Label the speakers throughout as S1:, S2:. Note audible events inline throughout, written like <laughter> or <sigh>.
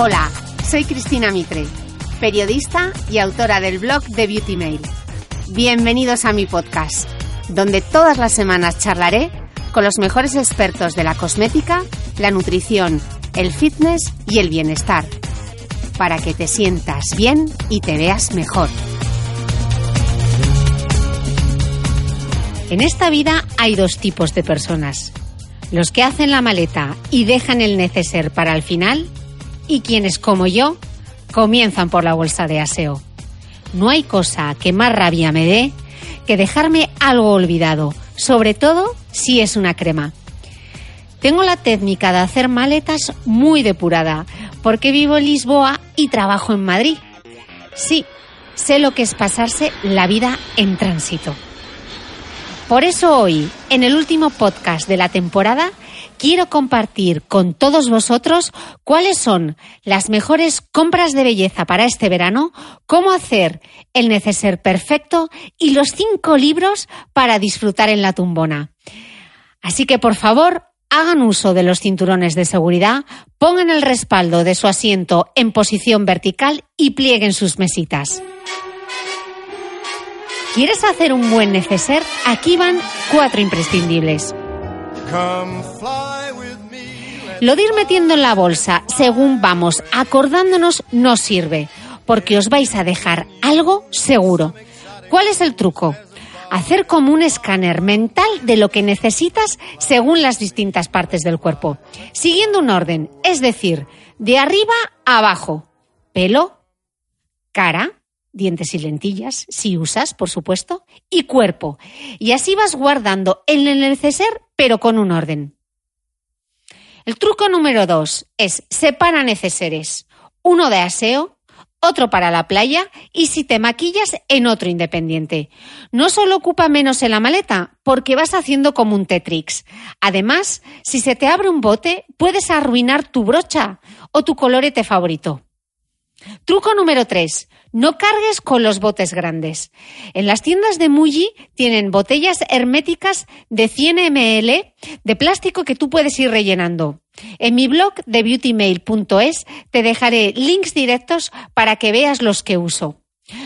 S1: Hola, soy Cristina Mitre, periodista y autora del blog de Beauty Mail. Bienvenidos a mi podcast, donde todas las semanas charlaré con los mejores expertos de la cosmética, la nutrición, el fitness y el bienestar, para que te sientas bien y te veas mejor. En esta vida hay dos tipos de personas. Los que hacen la maleta y dejan el neceser para el final y quienes, como yo, comienzan por la bolsa de aseo. No hay cosa que más rabia me dé que dejarme algo olvidado, sobre todo si es una crema. Tengo la técnica de hacer maletas muy depurada, porque vivo en Lisboa y trabajo en Madrid. Sí, sé lo que es pasarse la vida en tránsito. Por eso hoy, en el último podcast de la temporada, quiero compartir con todos vosotros cuáles son las mejores compras de belleza para este verano, cómo hacer el neceser perfecto y los cinco libros para disfrutar en la tumbona. Así que por favor, hagan uso de los cinturones de seguridad, pongan el respaldo de su asiento en posición vertical y plieguen sus mesitas. ¿Quieres hacer un buen neceser? Aquí van cuatro imprescindibles. Lo de ir metiendo en la bolsa según vamos acordándonos no sirve, porque os vais a dejar algo seguro. ¿Cuál es el truco? Hacer como un escáner mental de lo que necesitas según las distintas partes del cuerpo, siguiendo un orden, es decir, de arriba a abajo. Pelo, cara, dientes y lentillas, si usas, por supuesto, y cuerpo. Y así vas guardando el neceser, pero con un orden. El truco número dos es separa neceseres. Uno de aseo, otro para la playa y si te maquillas en otro independiente. No solo ocupa menos en la maleta, porque vas haciendo como un Tetrix. Además, si se te abre un bote, puedes arruinar tu brocha o tu colorete favorito. Truco número 3. No cargues con los botes grandes. En las tiendas de Muji tienen botellas herméticas de 100 ml de plástico que tú puedes ir rellenando. En mi blog de beautymail.es te dejaré links directos para que veas los que uso.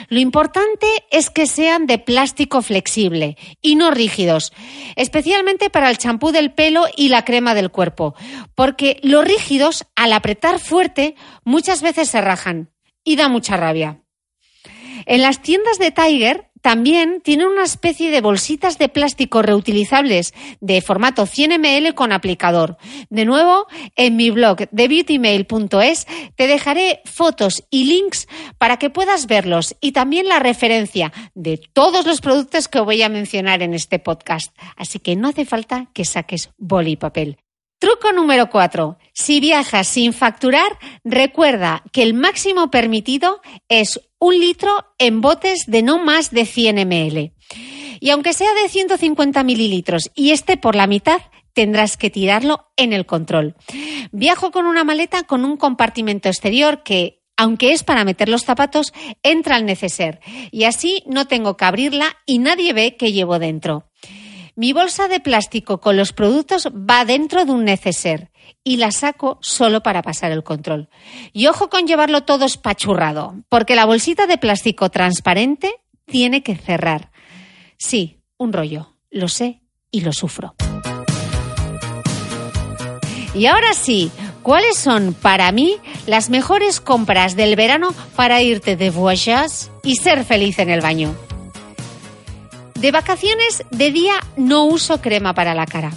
S1: Lo importante es que sean de plástico flexible y no rígidos, especialmente para el champú del pelo y la crema del cuerpo, porque los rígidos, al apretar fuerte, muchas veces se rajan y da mucha rabia. En las tiendas de Tiger también tienen una especie de bolsitas de plástico reutilizables de formato 100 ml con aplicador. De nuevo, en mi blog de beautymail.es te dejaré fotos y links para que puedas verlos y también la referencia de todos los productos que voy a mencionar en este podcast. Así que no hace falta que saques boli y papel. Truco número 4. Si viajas sin facturar, recuerda que el máximo permitido es un litro en botes de no más de 100 ml. Y aunque sea de 150 mililitros y esté por la mitad, tendrás que tirarlo en el control. Viajo con una maleta con un compartimento exterior que aunque es para meter los zapatos, entra al neceser y así no tengo que abrirla y nadie ve que llevo dentro. Mi bolsa de plástico con los productos va dentro de un neceser y la saco solo para pasar el control. Y ojo con llevarlo todo espachurrado, porque la bolsita de plástico transparente tiene que cerrar. Sí, un rollo, lo sé y lo sufro. Y ahora sí, ¿cuáles son para mí las mejores compras del verano para irte de voyage y ser feliz en el baño? De vacaciones, de día no uso crema para la cara.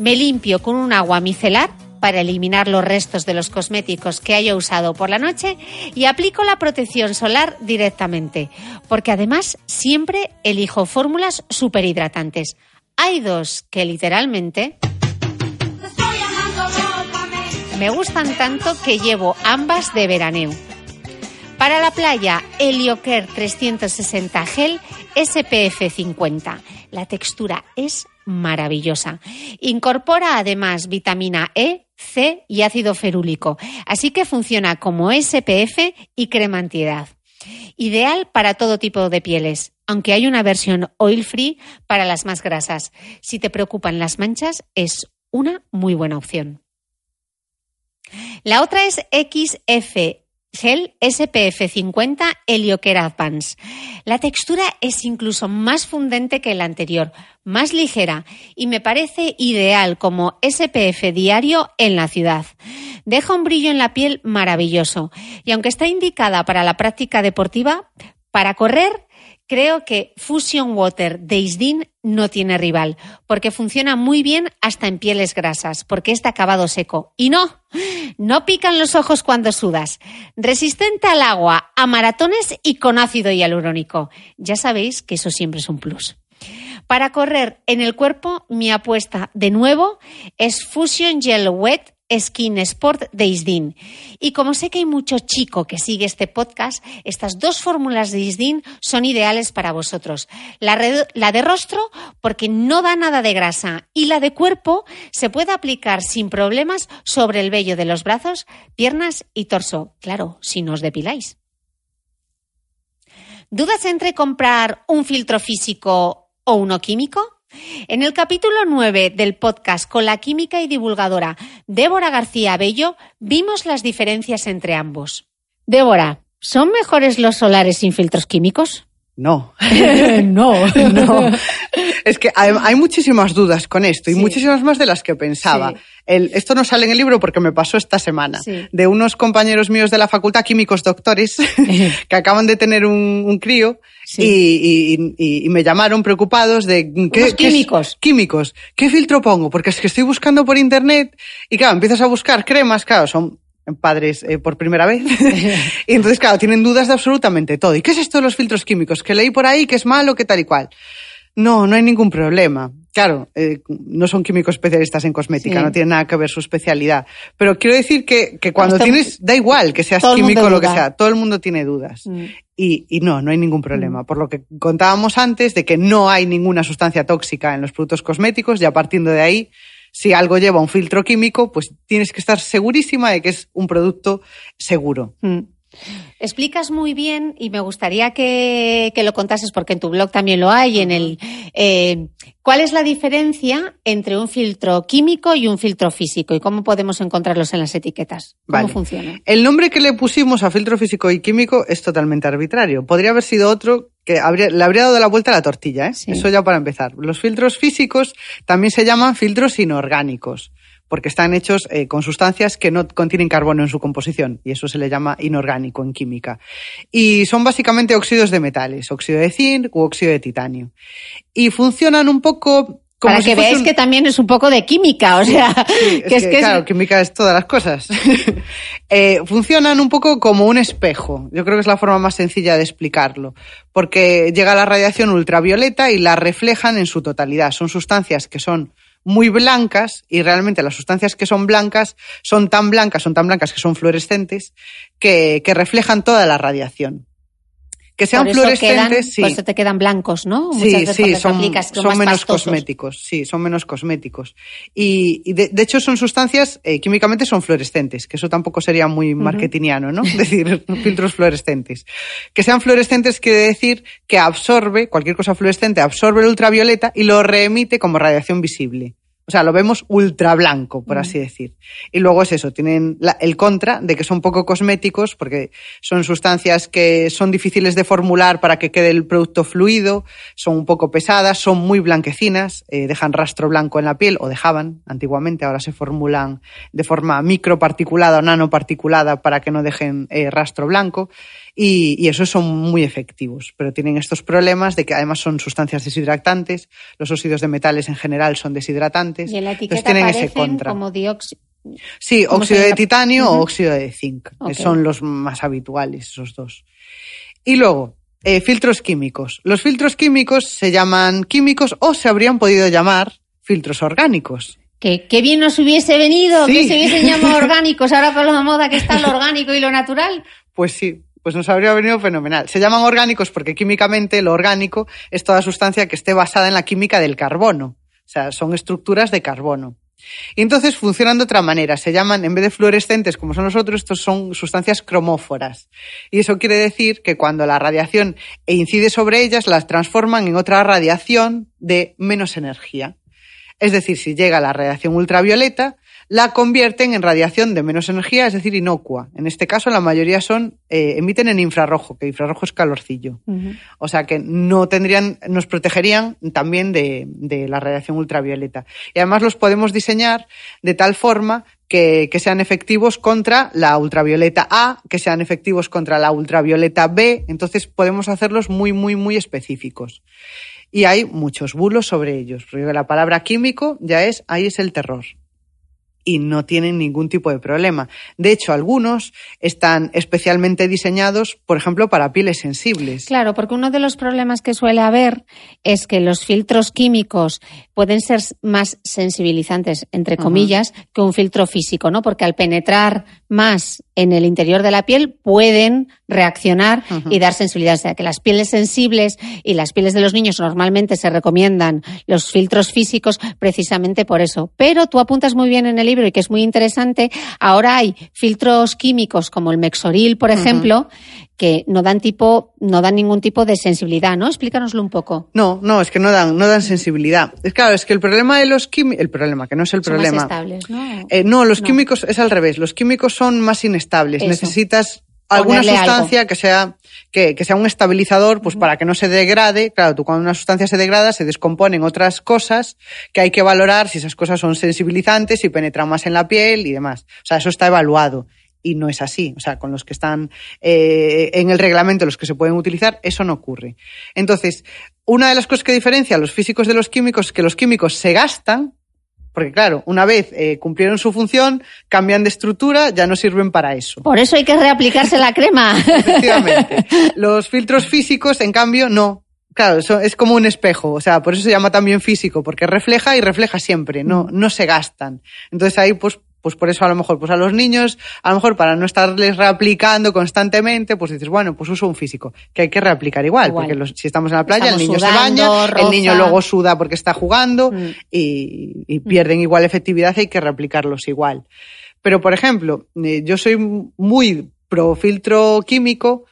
S1: Me limpio con un agua micelar para eliminar los restos de los cosméticos que haya usado por la noche y aplico la protección solar directamente, porque además siempre elijo fórmulas superhidratantes. Hay dos que literalmente me gustan tanto que llevo ambas de veraneo. Para la playa, Helioker 360 Gel SPF 50. La textura es maravillosa. Incorpora además vitamina E, C y ácido ferúlico, así que funciona como SPF y crema antiedad. Ideal para todo tipo de pieles, aunque hay una versión oil free para las más grasas. Si te preocupan las manchas, es una muy buena opción. La otra es XF Gel SPF 50 Helioker Advance. La textura es incluso más fundente que la anterior, más ligera y me parece ideal como SPF diario en la ciudad. Deja un brillo en la piel maravilloso y aunque está indicada para la práctica deportiva, para correr Creo que Fusion Water de Isdin no tiene rival, porque funciona muy bien hasta en pieles grasas, porque está acabado seco. Y no, no pican los ojos cuando sudas. Resistente al agua, a maratones y con ácido hialurónico. Ya sabéis que eso siempre es un plus. Para correr en el cuerpo, mi apuesta de nuevo es Fusion Gel Wet Skin Sport de Isdin. Y como sé que hay mucho chico que sigue este podcast, estas dos fórmulas de Isdin son ideales para vosotros. La, la, de rostro porque no da nada de grasa y la de cuerpo se puede aplicar sin problemas sobre el vello de los brazos, piernas y torso. Claro, si no os depiláis. ¿Dudas entre comprar un filtro físico o uno químico? En el capítulo 9 del podcast con la química y divulgadora Débora García Bello vimos las diferencias entre ambos. Débora, ¿son mejores los solares sin filtros químicos?
S2: No. <laughs>
S1: no. <laughs>
S2: no. <laughs> Es que hay, muchísimas dudas con esto y muchísimas más de las que pensaba. esto no sale en el libro porque me pasó esta semana. De unos compañeros míos de la facultad, químicos doctores, que acaban de tener un, crío y, me llamaron preocupados de...
S1: ¿qué, químicos?
S2: químicos. ¿Qué filtro pongo? Porque es que estoy buscando por internet y claro, empiezas a buscar cremas, claro, son padres eh, por primera vez. <laughs> y entonces, claro, tienen dudas de absolutamente todo. ¿Y qué es esto de los filtros químicos? Que leí por ahí que es malo, que tal y cual. No, no hay ningún problema. Claro, eh, no son químicos especialistas en cosmética, no tiene nada que ver su especialidad. Pero quiero decir que, que cuando tienes, da igual que seas químico o lo que sea, todo el mundo tiene dudas. Mm. Y, y, no, no hay ningún problema. Mm. Por lo que contábamos antes de que no hay ninguna sustancia tóxica en los productos cosméticos, ya partiendo de ahí, si algo lleva un filtro químico, pues tienes que estar segurísima de que es un producto seguro.
S1: Mm. Explicas muy bien y me gustaría que, lo contases porque en tu blog también lo hay. En el eh, ¿Cuál es la diferencia entre un filtro químico y un filtro físico y cómo podemos encontrarlos en las etiquetas? ¿Cómo funciona?
S2: El nombre que le pusimos a filtro físico y químico es totalmente arbitrario. Podría haber sido otro que le habría dado la vuelta a la tortilla. ¿eh? Eso ya para empezar. Los filtros físicos también se llaman filtros inorgánicos porque están hechos eh, con sustancias que no contienen carbono en su composición y eso se le llama inorgánico en química. Y son básicamente óxidos de metales, óxido de zinc u óxido de titanio. Y funcionan un poco
S1: como Para que veáis que también es un poco de química, o sea, <laughs>
S2: que, es que, claro, química es todas las cosas. <laughs> eh, funcionan un poco como un espejo. Yo creo que es la forma más sencilla de explicarlo, porque llega la radiación ultravioleta y la reflejan en su totalidad. Son sustancias que son muy blancas y realmente las sustancias que son blancas son tan blancas, son tan blancas que son fluorescentes que, reflejan toda la radiación. Que sean fluorescentes, sí.
S1: Por eso te quedan blancos, ¿no?
S2: sí, sí, son, son, menos cosméticos, sí, son menos cosméticos. Y, de, hecho son sustancias, eh, químicamente son fluorescentes, que eso tampoco sería muy marketingiano, ¿no? Es <laughs> decir, filtros fluorescentes. Que sean fluorescentes quiere decir que absorbe, cualquier cosa fluorescente absorbe el ultravioleta y lo reemite como radiación visible. O sea, lo vemos ultra blanco, por así decir. Y luego es eso, tienen el contra de que son poco cosméticos porque son sustancias que son difíciles de formular para que quede el producto fluido, son un poco pesadas, son muy blanquecinas, eh, dejan rastro blanco en la piel o dejaban antiguamente, ahora se formulan de forma microparticulada o nanoparticulada para que no dejen eh, rastro blanco y, y esos son muy efectivos, pero tienen estos problemas de que además son sustancias deshidratantes, los óxidos de metales en general son deshidratantes.
S1: Y en la etiqueta tienen ese contra. como
S2: Sí, óxido de titanio o óxido de zinc. Son los más habituales, esos dos. Y luego, eh, filtros químicos. Los filtros químicos se llaman químicos o se habrían podido llamar filtros orgánicos.
S1: Que, bien nos hubiese venido, que se hubiesen llamado <laughs> orgánicos, ahora con la moda que está lo orgánico y lo natural.
S2: Pues sí, pues nos habría venido fenomenal. Se llaman orgánicos porque químicamente lo orgánico es toda sustancia que esté basada en la química del carbono. O sea, son estructuras de carbono. Y entonces funcionan de otra manera. Se llaman, en vez de fluorescentes como son los otros, estos son sustancias cromóforas. Y eso quiere decir que cuando la radiación incide sobre ellas, las transforman en otra radiación de menos energía. Es decir, si llega la radiación ultravioleta, la convierten en radiación de menos energía, es decir, inocua. En este caso, la mayoría son eh, emiten en infrarrojo, que infrarrojo es calorcillo. O sea que no tendrían, nos protegerían también de, la radiación ultravioleta. Y además los podemos diseñar de tal forma que, que, sean efectivos contra la ultravioleta A, que sean efectivos contra la ultravioleta B. Entonces podemos hacerlos muy, muy, muy específicos y hay muchos bulos sobre ellos. Porque la palabra químico ya es, ahí es el terror. Y no tienen ningún tipo de problema. De hecho, algunos están especialmente diseñados, por ejemplo, para pieles sensibles.
S1: Claro, porque uno de los problemas que suele haber es que los filtros químicos pueden ser más sensibilizantes, entre comillas, que un filtro físico, ¿no? Porque al penetrar más en el interior de la piel pueden reaccionar y dar sensibilidad. O sea, que las pieles sensibles y las pieles de los niños normalmente se recomiendan los filtros físicos precisamente por eso. Pero tú apuntas muy bien en el libro y que es muy interesante, ahora hay filtros químicos como el Mexoril, por ejemplo, que no dan tipo, no dan ningún tipo de sensibilidad, ¿no? Explícanoslo un poco.
S2: No, no, es que no dan, no dan sensibilidad. Es claro, es que el problema de los químicos, el problema, que no es el problema.
S1: Más estables, ¿no?
S2: Eh, no, los químicos es al revés. Los químicos son más inestables. Necesitas alguna sustancia que sea que, que, sea un estabilizador, pues para que no se degrade. Claro, tú cuando una sustancia se degrada se descomponen otras cosas que hay que valorar si esas cosas son sensibilizantes, si penetran más en la piel y demás. O sea, eso está evaluado y no es así. O sea, con los que están eh, en el reglamento, los que se pueden utilizar, eso no ocurre. Entonces, una de las cosas que diferencia a los físicos de los químicos es que los químicos se gastan, porque claro, una vez eh, cumplieron su función, cambian de estructura, ya no sirven para eso.
S1: Por eso hay que reaplicarse la crema. <laughs>
S2: Efectivamente. Los filtros físicos, en cambio, no. Claro, es como un espejo, o sea, por eso se llama también físico, porque refleja y refleja siempre, no, no se gastan. Entonces ahí pues pues por eso a lo mejor, pues a los niños, a lo mejor para no estarles reaplicando constantemente, pues dices, bueno, pues uso un físico, que hay que reaplicar igual, porque si estamos en la playa, el niño se baña, el niño luego suda porque está jugando mm. y, pierden igual efectividad, hay que reaplicarlos igual. Pero, por ejemplo, eh, yo soy muy pro filtro químico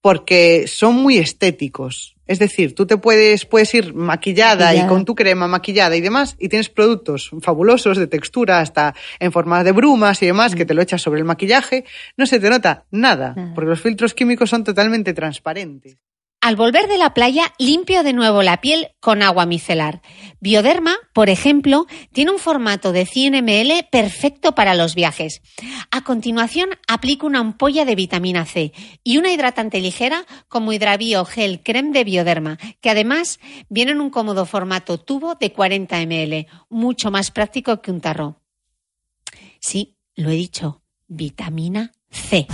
S2: porque son muy estéticos. Es decir, tú te puedes, puedes ir maquillada, y con tu crema maquillada y demás, y tienes productos fabulosos de textura, hasta en forma de brumas y demás, que mm. te lo echas sobre el maquillaje, no se te nota nada, porque los filtros químicos son totalmente transparentes.
S1: Al volver de la playa, limpio de nuevo la piel con agua micelar. Bioderma, por ejemplo, tiene un formato de 100 ml perfecto para los viajes. A continuación, aplico una ampolla de vitamina C y una hidratante ligera como Hidravio Gel Creme de Bioderma, que además viene en un cómodo formato tubo de 40 ml, mucho más práctico que un tarro. Sí, lo he dicho, vitamina C.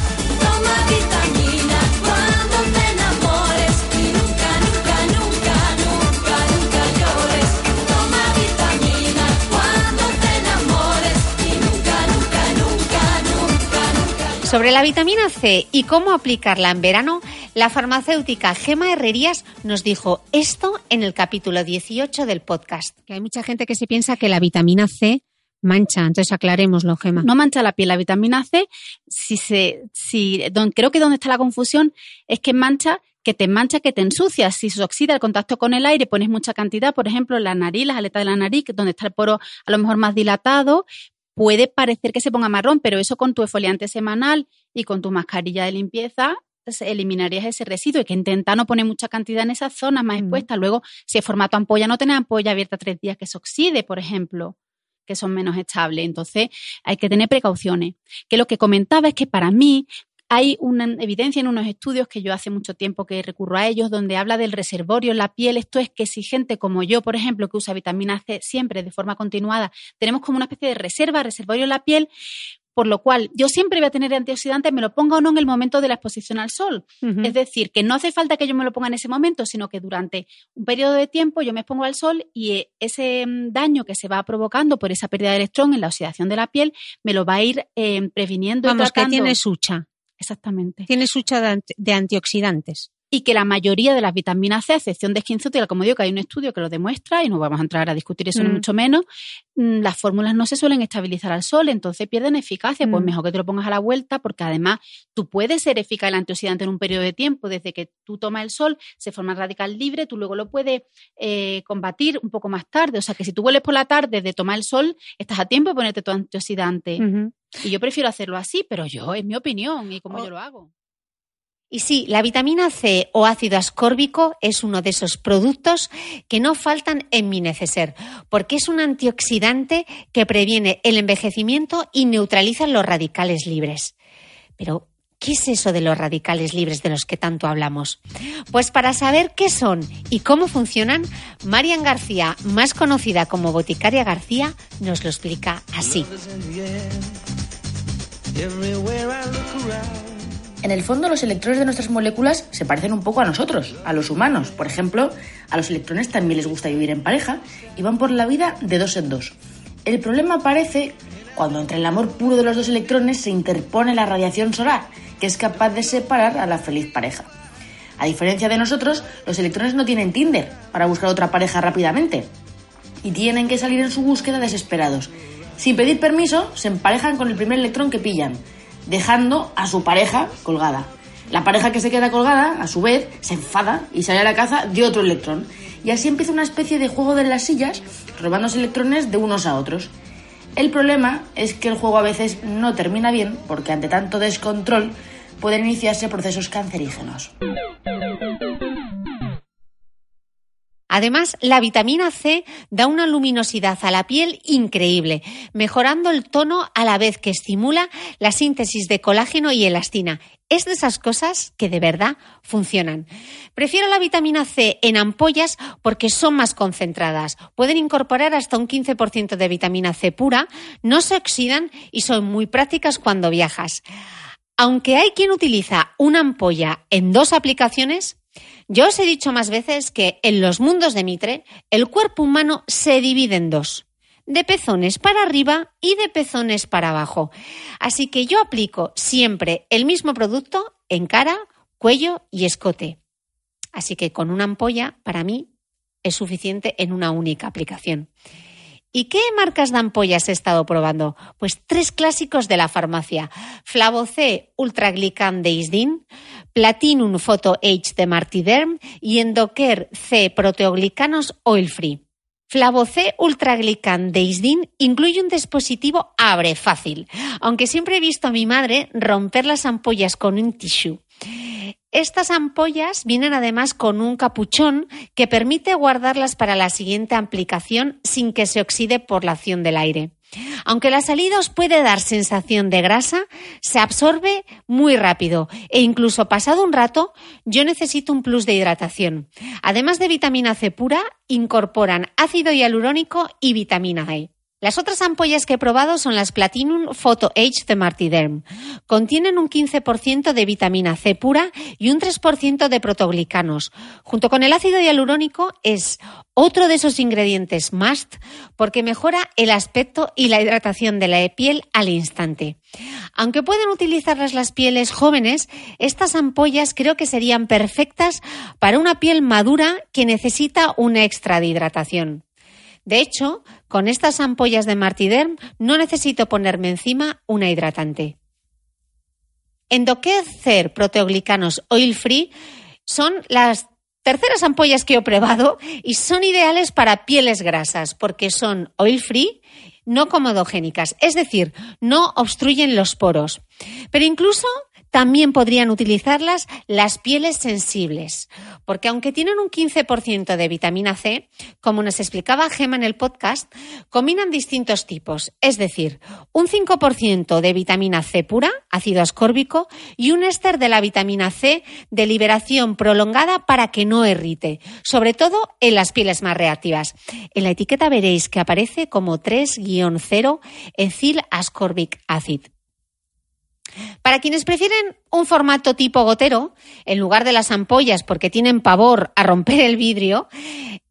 S1: Sobre la vitamina C y cómo aplicarla en verano, la farmacéutica Gema Herrerías nos dijo esto en el capítulo 18 del podcast.
S3: Que hay mucha gente que se piensa que la vitamina C mancha, entonces aclarémoslo, Gema.
S4: No mancha la piel, la vitamina C, si se, si, creo que donde está la confusión es que mancha que te mancha, que te ensucia. Si se oxida el contacto con el aire, pones mucha cantidad, por ejemplo, la nariz, las aletas de la nariz, donde está el poro a lo mejor más dilatado, puede parecer que se ponga marrón, pero eso con tu esfoliante semanal y con tu mascarilla de limpieza eliminarías ese residuo y que intenta no poner mucha cantidad en esas zonas más expuestas. Luego, si es formato ampolla, no tener ampolla abierta tres días que se oxide, por ejemplo, que son menos estables. Entonces, hay que tener precauciones. Que lo que comentaba es que para mí, hay una evidencia en unos estudios que yo hace mucho tiempo que recurro a ellos, donde habla del reservorio en la piel. Esto es que si gente como yo, por ejemplo, que usa vitamina C siempre de forma continuada, tenemos como una especie de reserva, reservorio en la piel, por lo cual yo siempre voy a tener antioxidantes, me lo ponga o no en el momento de la exposición al sol. Es decir, que no hace falta que yo me lo ponga en ese momento, sino que durante un periodo de tiempo yo me expongo al sol y eh, ese mm, daño que se va provocando por esa pérdida de electrón en la oxidación de la piel me lo va a ir eh, previniendo.
S3: Vamos, que tiene sucha.
S4: Exactamente.
S3: Tiene sucha de antioxidantes
S4: y que la mayoría de las vitaminas C, a excepción de esquinzútil, como digo, que hay un estudio que lo demuestra y no vamos a entrar a discutir eso ni mm. mucho menos, mm, las fórmulas no se suelen estabilizar al sol, entonces pierden eficacia. Pues mm. mejor que te lo pongas a la vuelta, porque además tú puedes ser eficaz el antioxidante en un periodo de tiempo, desde que tú tomas el sol, se forma radical libre, tú luego lo puedes eh, combatir un poco más tarde. O sea que si tú vuelves por la tarde de tomar el sol, estás a tiempo de ponerte tu antioxidante. Y yo prefiero hacerlo así, pero yo, es mi opinión y como yo lo hago.
S1: Y sí, la vitamina C o ácido ascórbico es uno de esos productos que no faltan en mi neceser, porque es un antioxidante que previene el envejecimiento y neutraliza los radicales libres. Pero, ¿qué es eso de los radicales libres de los que tanto hablamos? Pues para saber qué son y cómo funcionan, Marian García, más conocida como Boticaria García, nos lo explica así.
S5: En el fondo, los electrones de nuestras moléculas se parecen un poco a nosotros, a los humanos. Por ejemplo, a los electrones también les gusta vivir en pareja y van por la vida de dos en dos. El problema aparece cuando entre el amor puro de los dos electrones se interpone la radiación solar, que es capaz de separar a la feliz pareja. A diferencia de nosotros, los electrones no tienen Tinder para buscar otra pareja rápidamente y tienen que salir en su búsqueda desesperados. Sin pedir permiso, se emparejan con el primer electrón que pillan dejando a su pareja colgada. La pareja que se queda colgada, a su vez, se enfada y sale a la caza de otro electrón. Y así empieza una especie de juego de las sillas, robándose electrones de unos a otros. El problema es que el juego a veces no termina bien porque ante tanto descontrol pueden iniciarse procesos cancerígenos.
S1: Además, la vitamina C da una luminosidad a la piel increíble, mejorando el tono a la vez que estimula la síntesis de colágeno y elastina. Es de esas cosas que de verdad funcionan. Prefiero la vitamina C en ampollas porque son más concentradas. Pueden incorporar hasta un 15% de vitamina C pura, no se oxidan y son muy prácticas cuando viajas. Aunque hay quien utiliza una ampolla en dos aplicaciones, yo os he dicho más veces que en los mundos de Mitre el cuerpo humano se divide en dos, de pezones para arriba y de pezones para abajo. Así que yo aplico siempre el mismo producto en cara, cuello y escote. Así que con una ampolla, para mí, es suficiente en una única aplicación. ¿Y qué marcas de ampollas he estado probando? Pues tres clásicos de la farmacia. Flavoc Ultraglican de Isdin, Platinum Photo H de Martiderm y Endoker C Proteoglicanos Oil Free. Flavoc Ultraglican de Isdin incluye un dispositivo abre fácil, aunque siempre he visto a mi madre romper las ampollas con un tissue. Estas ampollas vienen además con un capuchón que permite guardarlas para la siguiente aplicación sin que se oxide por la acción del aire. Aunque la salida os puede dar sensación de grasa, se absorbe muy rápido e incluso pasado un rato yo necesito un plus de hidratación. Además de vitamina C pura, incorporan ácido hialurónico y vitamina E. Las otras ampollas que he probado son las Platinum Photo Age de Martiderm. Contienen un 15% de vitamina C pura y un 3% de protoglicanos. Junto con el ácido hialurónico es otro de esos ingredientes must porque mejora el aspecto y la hidratación de la piel al instante. Aunque pueden utilizarlas las pieles jóvenes, estas ampollas creo que serían perfectas para una piel madura que necesita una extra de hidratación. De hecho, con estas ampollas de Martiderm no necesito ponerme encima una hidratante. Endoquecer proteoglicanos oil free son las terceras ampollas que he probado y son ideales para pieles grasas porque son oil free, no comodogénicas, es decir, no obstruyen los poros. Pero incluso también podrían utilizarlas las pieles sensibles, porque aunque tienen un 15% de vitamina C, como nos explicaba Gema en el podcast, combinan distintos tipos, es decir, un 5% de vitamina C pura, ácido ascórbico, y un éster de la vitamina C de liberación prolongada para que no irrite, sobre todo en las pieles más reactivas. En la etiqueta veréis que aparece como 3-0 ethyl ascorbic acid. Para quienes prefieren un formato tipo gotero, en lugar de las ampollas porque tienen pavor a romper el vidrio,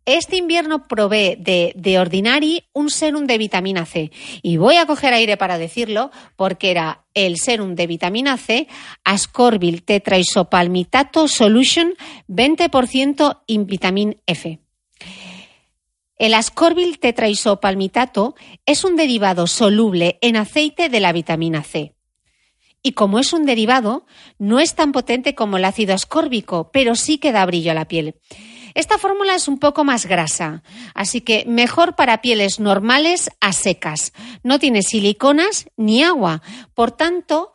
S1: este invierno probé de, de Ordinary un serum de vitamina C. Y voy a coger aire para decirlo porque era el serum de vitamina C Ascorbyl Tetraisopalmitato Solution 20% in vitamin F. El ascorbyl tetraisopalmitato es un derivado soluble en aceite de la vitamina C y como es un derivado, no es tan potente como el ácido ascórbico, pero sí que da brillo a la piel. Esta fórmula es un poco más grasa, así que mejor para pieles normales a secas. No tiene siliconas ni agua, por tanto,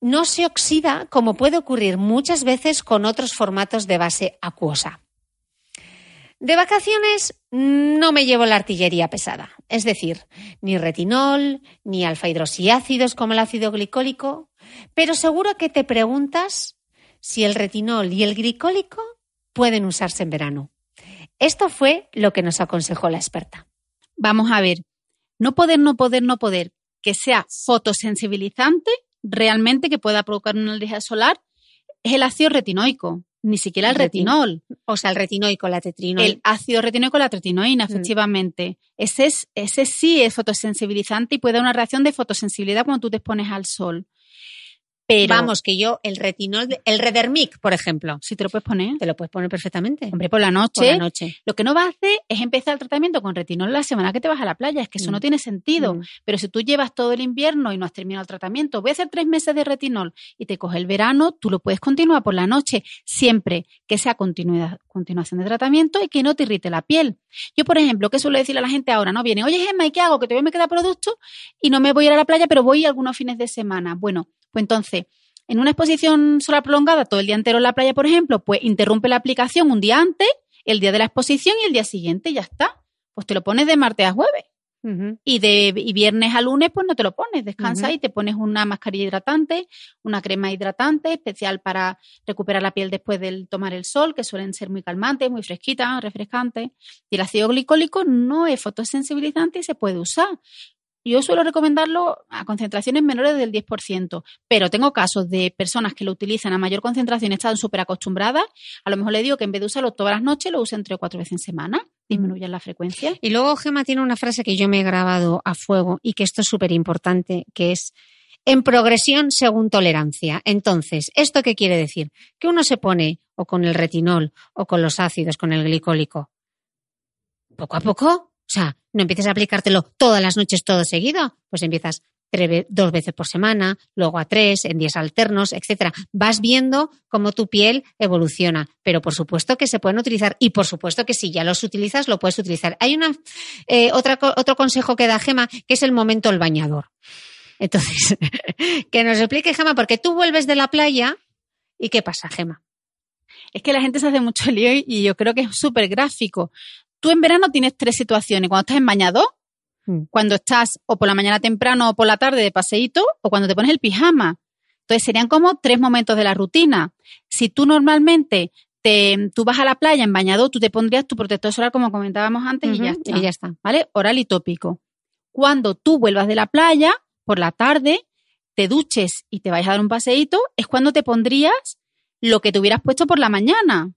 S1: no se oxida como puede ocurrir muchas veces con otros formatos de base acuosa. De vacaciones no me llevo la artillería pesada, es decir, ni retinol, ni alfa hidroxiácidos como el ácido glicólico, pero seguro que te preguntas si el retinol y el glicólico pueden usarse en verano. Esto fue lo que nos aconsejó la experta.
S4: Vamos a ver, no poder, no poder, no poder, que sea fotosensibilizante realmente que pueda provocar una alergia solar, es el ácido retinoico, ni siquiera el, retinol.
S1: O sea, el retinoico, la tetrinol.
S4: El ácido retinoico, la tretinoína, mm. efectivamente. Ese, es, ese sí es fotosensibilizante y puede dar una reacción de fotosensibilidad cuando tú te expones al sol.
S1: Pero, Vamos, que yo, el retinol, el Redermic, por ejemplo.
S4: Si te lo puedes poner.
S1: Te lo puedes poner perfectamente.
S4: Hombre, por la noche. Por la noche. Lo que no vas a hacer es empezar el tratamiento con retinol la semana que te vas a la playa. Es que eso no mm. tiene sentido. Mm. Pero si tú llevas todo el invierno y no has terminado el tratamiento, voy a hacer tres meses de retinol y te coge el verano, tú lo puedes continuar por la noche, siempre que sea continuidad, continuación de tratamiento y que no te irrite la piel. Yo, por ejemplo, ¿qué suelo decirle a la gente ahora? No viene, oye Gemma, ¿y qué hago? Que todavía me queda producto y no me voy a ir a la playa, pero voy algunos fines de semana. Bueno, pues entonces en una exposición solar prolongada todo el día entero en la playa, por ejemplo, pues interrumpe la aplicación un día antes, el día de la exposición y el día siguiente y ya está. Pues te lo pones de martes a jueves. Y de viernes a lunes, pues no te lo pones, descansa y te pones una mascarilla hidratante, una crema hidratante especial para recuperar la piel después del tomar el sol, que suelen ser muy calmantes, muy fresquitas, refrescantes. Y el ácido glicólico no es fotosensibilizante y se puede usar. Yo suelo recomendarlo a concentraciones menores del 10%, pero tengo casos de personas que lo utilizan a mayor concentración, están súper acostumbradas. A lo mejor le digo que en vez de usarlo todas las noches, lo usen tres o cuatro veces en semana, disminuyan la frecuencia.
S1: Y luego Gema tiene una frase que yo me he grabado a fuego y que esto es súper importante, que es en progresión según tolerancia. Entonces, ¿esto qué quiere decir? Que uno se pone o con el retinol o con los ácidos, con el glicólico, poco a poco o sea, no empieces a aplicártelo todas las noches todo seguido, pues empiezas dos veces por semana, luego a tres, en días alternos, etcétera. Vas viendo cómo tu piel evoluciona, pero por supuesto que se pueden utilizar y por supuesto que si ya los utilizas, lo puedes utilizar. Hay una, eh, otra, otro consejo que da Gema, que es el momento del bañador. Entonces, <laughs> que nos explique Gema, porque tú vuelves de la playa y ¿qué pasa, Gema?
S4: Es que la gente se hace mucho lío y yo creo que es súper gráfico. Tú en verano tienes tres situaciones. Cuando estás en bañador, mm. cuando estás o por la mañana temprano o por la tarde de paseíto, o cuando te pones el pijama. Entonces serían como tres momentos de la rutina. Si tú normalmente te, tú vas a la playa en bañador, tú te pondrías tu protector solar como comentábamos antes y, ya está,
S1: y ya está.
S4: ¿Vale? Oral y tópico. Cuando tú vuelvas de la playa por la tarde, te duches y te vayas a dar un paseíto, es cuando te pondrías lo que te hubieras puesto por la mañana.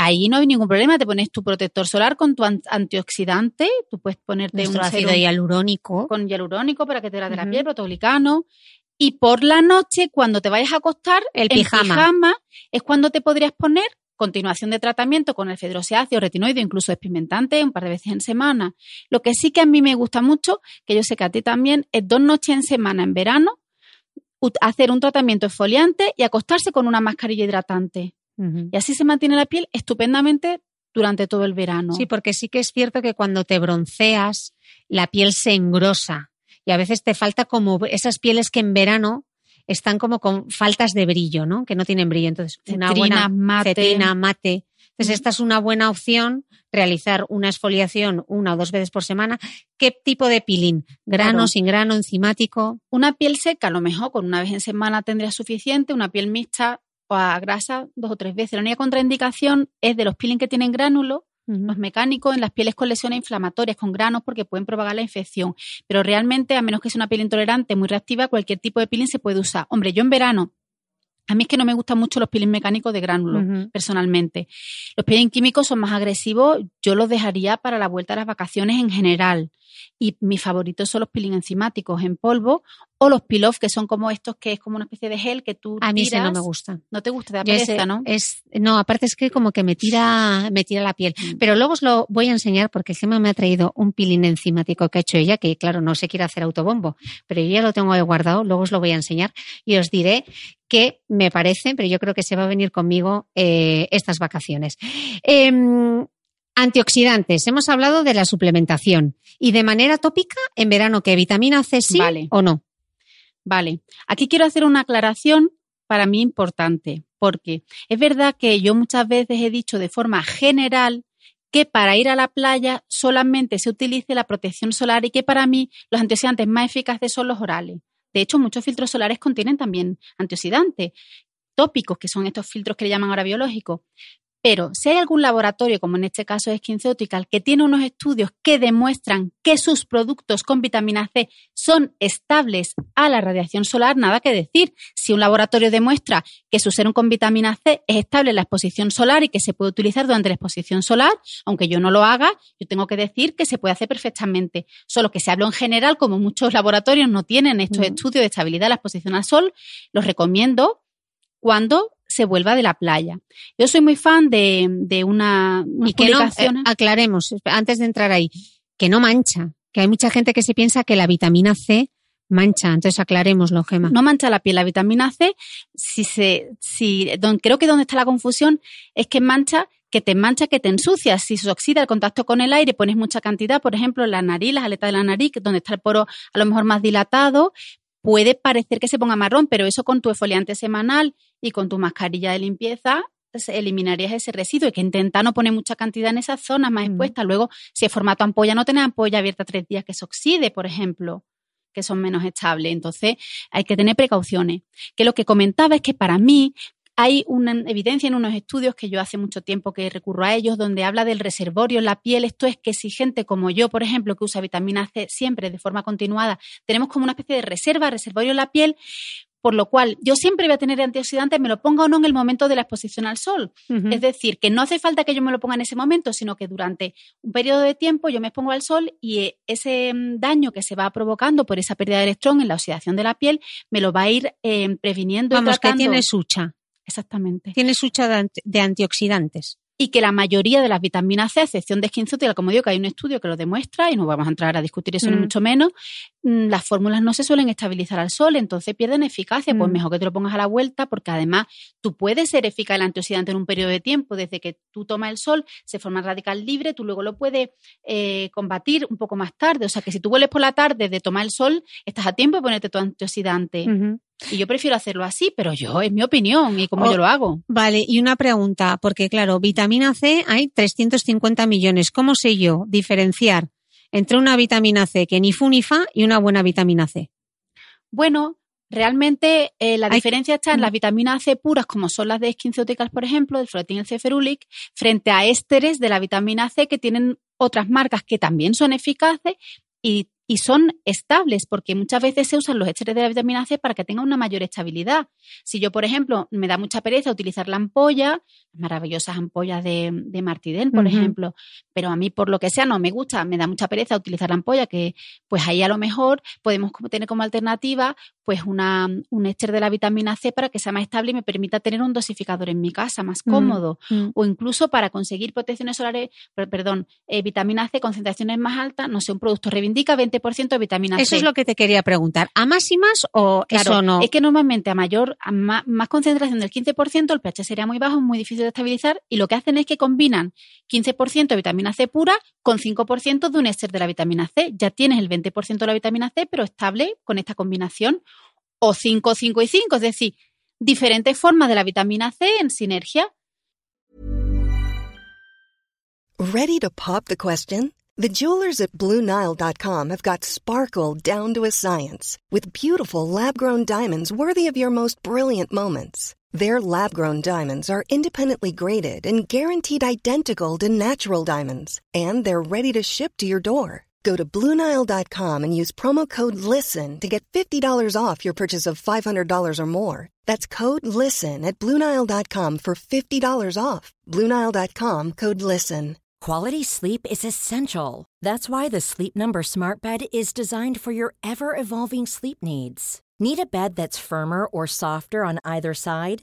S4: Ahí no hay ningún problema, te pones tu protector solar con tu antioxidante, tú puedes ponerte un
S1: ácido hialurónico.
S4: Con hialurónico para que te la de la piel, protoglicano. Y por la noche, cuando te vayas a acostar,
S1: el pijama.
S4: es cuando te podrías poner continuación de tratamiento con el fedroseáceo, retinoide, incluso experimentante, un par de veces en semana. Lo que sí que a mí me gusta mucho, que yo sé que a ti también, es dos noches en semana en verano, hacer un tratamiento exfoliante y acostarse con una mascarilla hidratante. Y así se mantiene la piel estupendamente durante todo el verano.
S1: Sí, porque sí que es cierto que cuando te bronceas, la piel se engrosa y a veces te falta como esas pieles que en verano están como con faltas de brillo, ¿no? Que no tienen brillo. Entonces, una buena
S4: mate.
S1: cetrina, mate. Entonces, esta es una buena opción, realizar una exfoliación una o dos veces por semana. ¿Qué tipo de peeling? ¿Grano,
S4: Claro.
S1: sin grano, enzimático?
S4: Una piel seca, a lo mejor con una vez en semana tendría suficiente. Una piel mixta o a grasa dos o tres veces. La única contraindicación es de los peeling que tienen gránulos, los mecánicos, en las pieles con lesiones inflamatorias, con granos, porque pueden propagar la infección. Pero realmente, a menos que sea una piel intolerante, muy reactiva, cualquier tipo de peeling se puede usar. Hombre, yo en verano, a mí es que no me gustan mucho los peeling mecánicos de gránulos, personalmente. Los peeling químicos son más agresivos, yo los dejaría para la vuelta a las vacaciones en general. Y mis favoritos son los peeling enzimáticos en polvo o los peel-off, que son como estos que es como una especie de gel que tú
S1: A mí ese no
S4: tiras.
S1: me gusta.
S4: No te gusta, te pereza, ¿no?
S1: Es, no, aparte es que como que me tira, me tira la piel.
S4: Mm.
S1: Pero luego os lo voy a enseñar porque Gemma me ha traído un peeling enzimático que ha hecho ella, que claro, no se quiere hacer autobombo, pero yo ya lo tengo ahí guardado, luego os lo voy a enseñar y os diré qué me parece, pero yo creo que se va a venir conmigo eh, estas vacaciones. Em, antioxidantes, hemos hablado de la suplementación y de manera tópica en verano, ¿qué vitamina C sí
S4: Vale.
S1: o no?
S4: Vale. Aquí quiero hacer una aclaración para mí importante, porque es verdad que yo muchas veces he dicho de forma general que para ir a la playa solamente se utilice la protección solar y que para mí los antioxidantes más eficaces son los orales. De hecho, muchos filtros solares contienen también antioxidantes tópicos, que son estos filtros que le llaman ahora biológicos. Pero si hay algún laboratorio, como en este caso es SkinCeutical, que tiene unos estudios que demuestran que sus productos con vitamina C son estables a la radiación solar, nada que decir. Si un laboratorio demuestra que su serum con vitamina C es estable en la exposición solar y que se puede utilizar durante la exposición solar, aunque yo no lo haga, yo tengo que decir que se puede hacer perfectamente. Solo que se hablo en general, como muchos laboratorios no tienen estos estudios de estabilidad de la exposición al sol, los recomiendo cuando se vuelva de la playa. Yo soy muy fan de, de una, unas
S1: y que no, eh, aclaremos, antes de entrar ahí, que no mancha, que hay mucha gente que se piensa que la vitamina C mancha, entonces aclarémoslo, Gema.
S4: no mancha la piel. La vitamina C, si se, si, don- creo que donde está la confusión es que mancha, que te mancha, que te ensucia. Si se oxida el contacto con el aire, pones mucha cantidad, por ejemplo, en la nariz, las aletas de la nariz, donde está el poro a lo mejor más dilatado, puede parecer que se ponga marrón, pero eso con tu exfoliante semanal y con tu mascarilla de limpieza se eliminarías ese residuo y que intenta no poner mucha cantidad en esas zonas más expuestas. Luego, si es formato ampolla, no tener ampolla abierta tres días que se oxide, por ejemplo, que son menos estables. Entonces, hay que tener precauciones. Que lo que comentaba es que para mí hay una evidencia en unos estudios que yo hace mucho tiempo que recurro a ellos, donde habla del reservorio en la piel. Esto es que si gente como yo, por ejemplo, que usa vitamina C siempre de forma continuada, tenemos como una especie de reserva, reservorio en la piel, por lo cual yo siempre voy a tener antioxidantes, me lo ponga o no en el momento de la exposición al sol. Es decir, que no hace falta que yo me lo ponga en ese momento, sino que durante un periodo de tiempo yo me expongo al sol y eh, ese mm, daño que se va provocando por esa pérdida de electrón en la oxidación de la piel me lo va a ir eh, previniendo y
S1: Vamos, que
S4: tratando.
S1: tiene sucha,
S4: Exactamente.
S1: tiene sucha de, anti- de antioxidantes.
S4: Y que la mayoría de las vitaminas C, a excepción de SkinCeuticals, como digo, que hay un estudio que lo demuestra y no vamos a entrar a discutir eso ni
S1: Mm.
S4: mucho menos, las fórmulas no se suelen estabilizar al sol, entonces pierden eficacia. Pues
S1: Mm.
S4: mejor que te lo pongas a la vuelta, porque además tú puedes ser eficaz el antioxidante en un periodo de tiempo. Desde que tú tomas el sol, se forma el radical libre, tú luego lo puedes eh, combatir un poco más tarde. O sea que si tú vuelves por la tarde de tomar el sol, estás a tiempo de ponerte tu antioxidante. Y yo prefiero hacerlo así, pero yo, es mi opinión y como
S1: Oh.
S4: yo lo hago.
S1: Vale, y una pregunta, porque claro, vitamina C hay 350 millones. ¿Cómo sé yo diferenciar entre una vitamina C que ni fu ni fa y una buena vitamina C?
S4: Bueno, realmente eh, la
S1: Hay-
S4: diferencia está en las vitaminas C puras, como son las de SkinCeuticals, por ejemplo, del floretín y el ceferulic, frente a ésteres de la vitamina C que tienen otras marcas que también son eficaces y, y son estables, porque muchas veces se usan los ésteres de la vitamina C para que tengan una mayor estabilidad. Si yo, por ejemplo, me da mucha pereza utilizar la ampolla, maravillosas ampollas de, de Martidel, por ejemplo, pero a mí por lo que sea no me gusta, me da mucha pereza utilizar la ampolla, que pues ahí a lo mejor podemos tener como alternativa pues una, un éster de la vitamina C para que sea más estable y me permita tener un dosificador en mi casa más
S1: Mm.
S4: cómodo.
S1: Mm.
S4: O incluso para conseguir protecciones solares, per- perdón, eh, vitamina C, concentraciones más altas, no sé, un producto reivindica 20% de vitamina C.
S1: Eso es lo que te quería preguntar. ¿A más y más o
S4: Claro,
S1: eso no?
S4: es que normalmente a mayor, a más, concentración del 15%, el pH sería muy bajo, muy difícil de estabilizar, y lo que hacen es que combinan 15% de vitamina C pura con 5% de un éster de la vitamina C. Ya tienes el 20% de la vitamina C, pero estable con esta combinación. O 5, 5 y 5, es decir, diferentes formas de la vitamina C en sinergia.
S6: Ready to pop the question? The jewelers at BlueNile.com have got sparkle down to a science with beautiful lab-grown diamonds worthy of your most brilliant moments. Their lab-grown diamonds are independently graded and guaranteed identical to natural diamonds, and they're ready to ship to your door. Go to Bluenile.com and use promo code LISTEN to get $50 off your purchase of $500 or more. That's code LISTEN at Bluenile.com for $50 off. Bluenile.com code LISTEN.
S7: Quality sleep is essential. That's why the Sleep Number Smart Bed is designed for your ever evolving sleep needs. Need a bed that's firmer or softer on either side?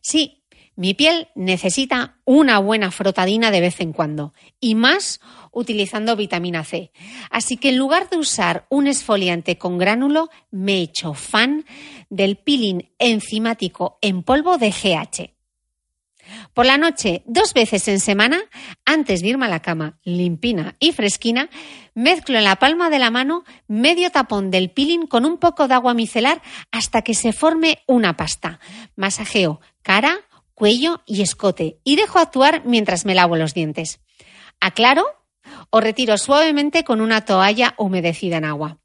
S1: Sí, mi piel necesita una buena frotadina de vez en cuando y más utilizando vitamina C. Así que en lugar de usar un esfoliante con gránulo, me he hecho fan del peeling enzimático en polvo de GH. Por la noche, dos veces en semana, antes de irme a la cama, limpina y fresquina, mezclo en la palma de la mano medio tapón del peeling con un poco de agua micelar hasta que se forme una pasta. Masajeo cara, cuello y escote y dejo actuar mientras me lavo los dientes. Aclaro o retiro suavemente con una toalla humedecida en agua.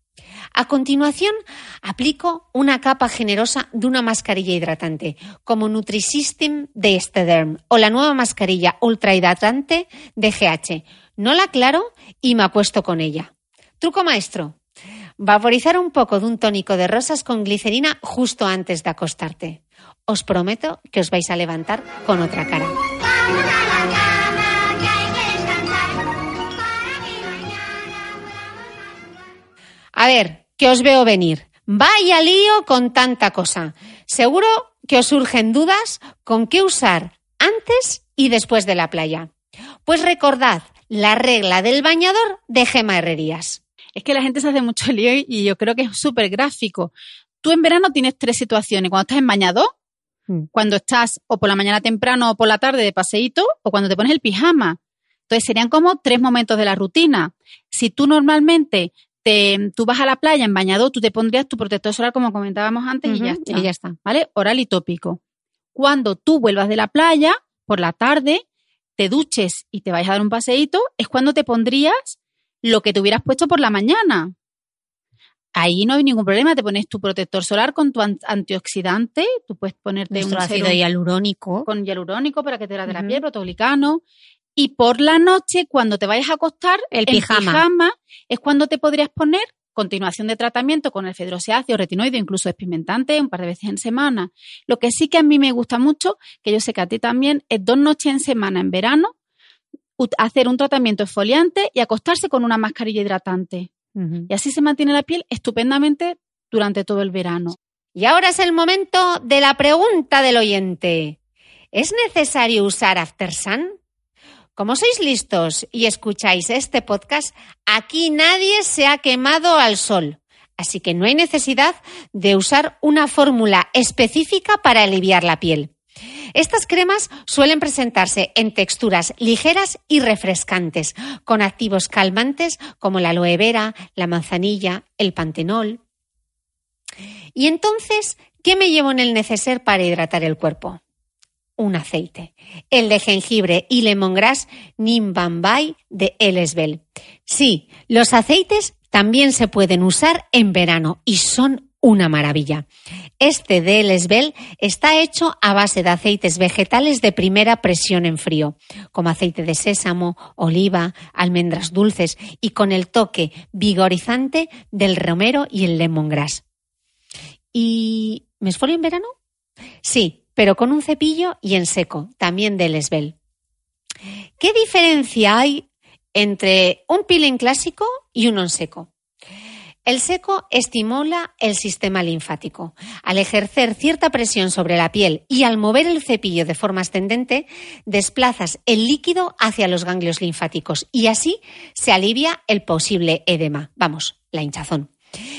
S1: A continuación, aplico una capa generosa de una mascarilla hidratante, como Nutrisystem de Estederm o la nueva mascarilla ultra hidratante de GH. No la aclaro y me acuesto con ella. Truco maestro. Vaporizar un poco de un tónico de rosas con glicerina justo antes de acostarte. Os prometo que os vais a levantar con otra cara. A ver, que os veo venir. Vaya lío con tanta cosa. Seguro que os surgen dudas con qué usar antes y después de la playa. Pues recordad la regla del bañador de Gema Herrerías.
S4: Es que la gente se hace mucho lío y yo creo que es súper gráfico. Tú en verano tienes tres situaciones. Cuando estás en bañador, hmm. cuando estás o por la mañana temprano o por la tarde de paseíto, o cuando te pones el pijama. Entonces serían como tres momentos de la rutina. Si tú normalmente te, tú vas a la playa en bañador, tú te pondrías tu protector solar como comentábamos antes y ya está.
S1: Y ya está.
S4: ¿Vale? Oral y tópico. Cuando tú vuelvas de la playa, por la tarde, te duches y te vayas a dar un paseíto, es cuando te pondrías lo que te hubieras puesto por la mañana. Ahí no hay ningún problema, te pones tu protector solar con tu antioxidante, tú puedes ponerte un
S1: ácido hialurónico.
S4: Con hialurónico para que te hidrate la piel, protoglicano. Y por la noche, cuando te vayas a acostar,
S1: el pijama.
S4: es cuando te podrías poner continuación de tratamiento con el fedroseáceo, retinoide, incluso experimentante, un par de veces en semana. Lo que sí que a mí me gusta mucho, que yo sé que a ti también, es dos noches en semana en verano, hacer un tratamiento exfoliante y acostarse con una mascarilla hidratante. Y así se mantiene la piel estupendamente durante todo el verano.
S1: Y ahora es el momento de la pregunta del oyente. ¿Es necesario usar After como sois listos y escucháis este podcast, aquí nadie se ha quemado al sol. Así que no hay necesidad de usar una fórmula específica para aliviar la piel. Estas cremas suelen presentarse en texturas ligeras y refrescantes, con activos calmantes como la aloe vera, la manzanilla, el pantenol. Y entonces, ¿qué me llevo en el neceser para hidratar el cuerpo? Un aceite, el de jengibre y lemongrass Nimbambay de Elesbel. Sí, los aceites también se pueden usar en verano y son una maravilla. Este de Elesbel está hecho a base de aceites vegetales de primera presión en frío, como aceite de sésamo, oliva, almendras dulces y con el toque vigorizante del romero y el lemongrass. ¿Y me esfolio en verano? Sí, pero con un cepillo y en seco, también del Esbel. ¿Qué diferencia hay entre un peeling clásico y uno en seco? El seco estimula el sistema linfático. Al ejercer cierta presión sobre la piel y al mover el cepillo de forma ascendente, desplazas el líquido hacia los ganglios linfáticos y así se alivia el posible edema. Vamos, la hinchazón.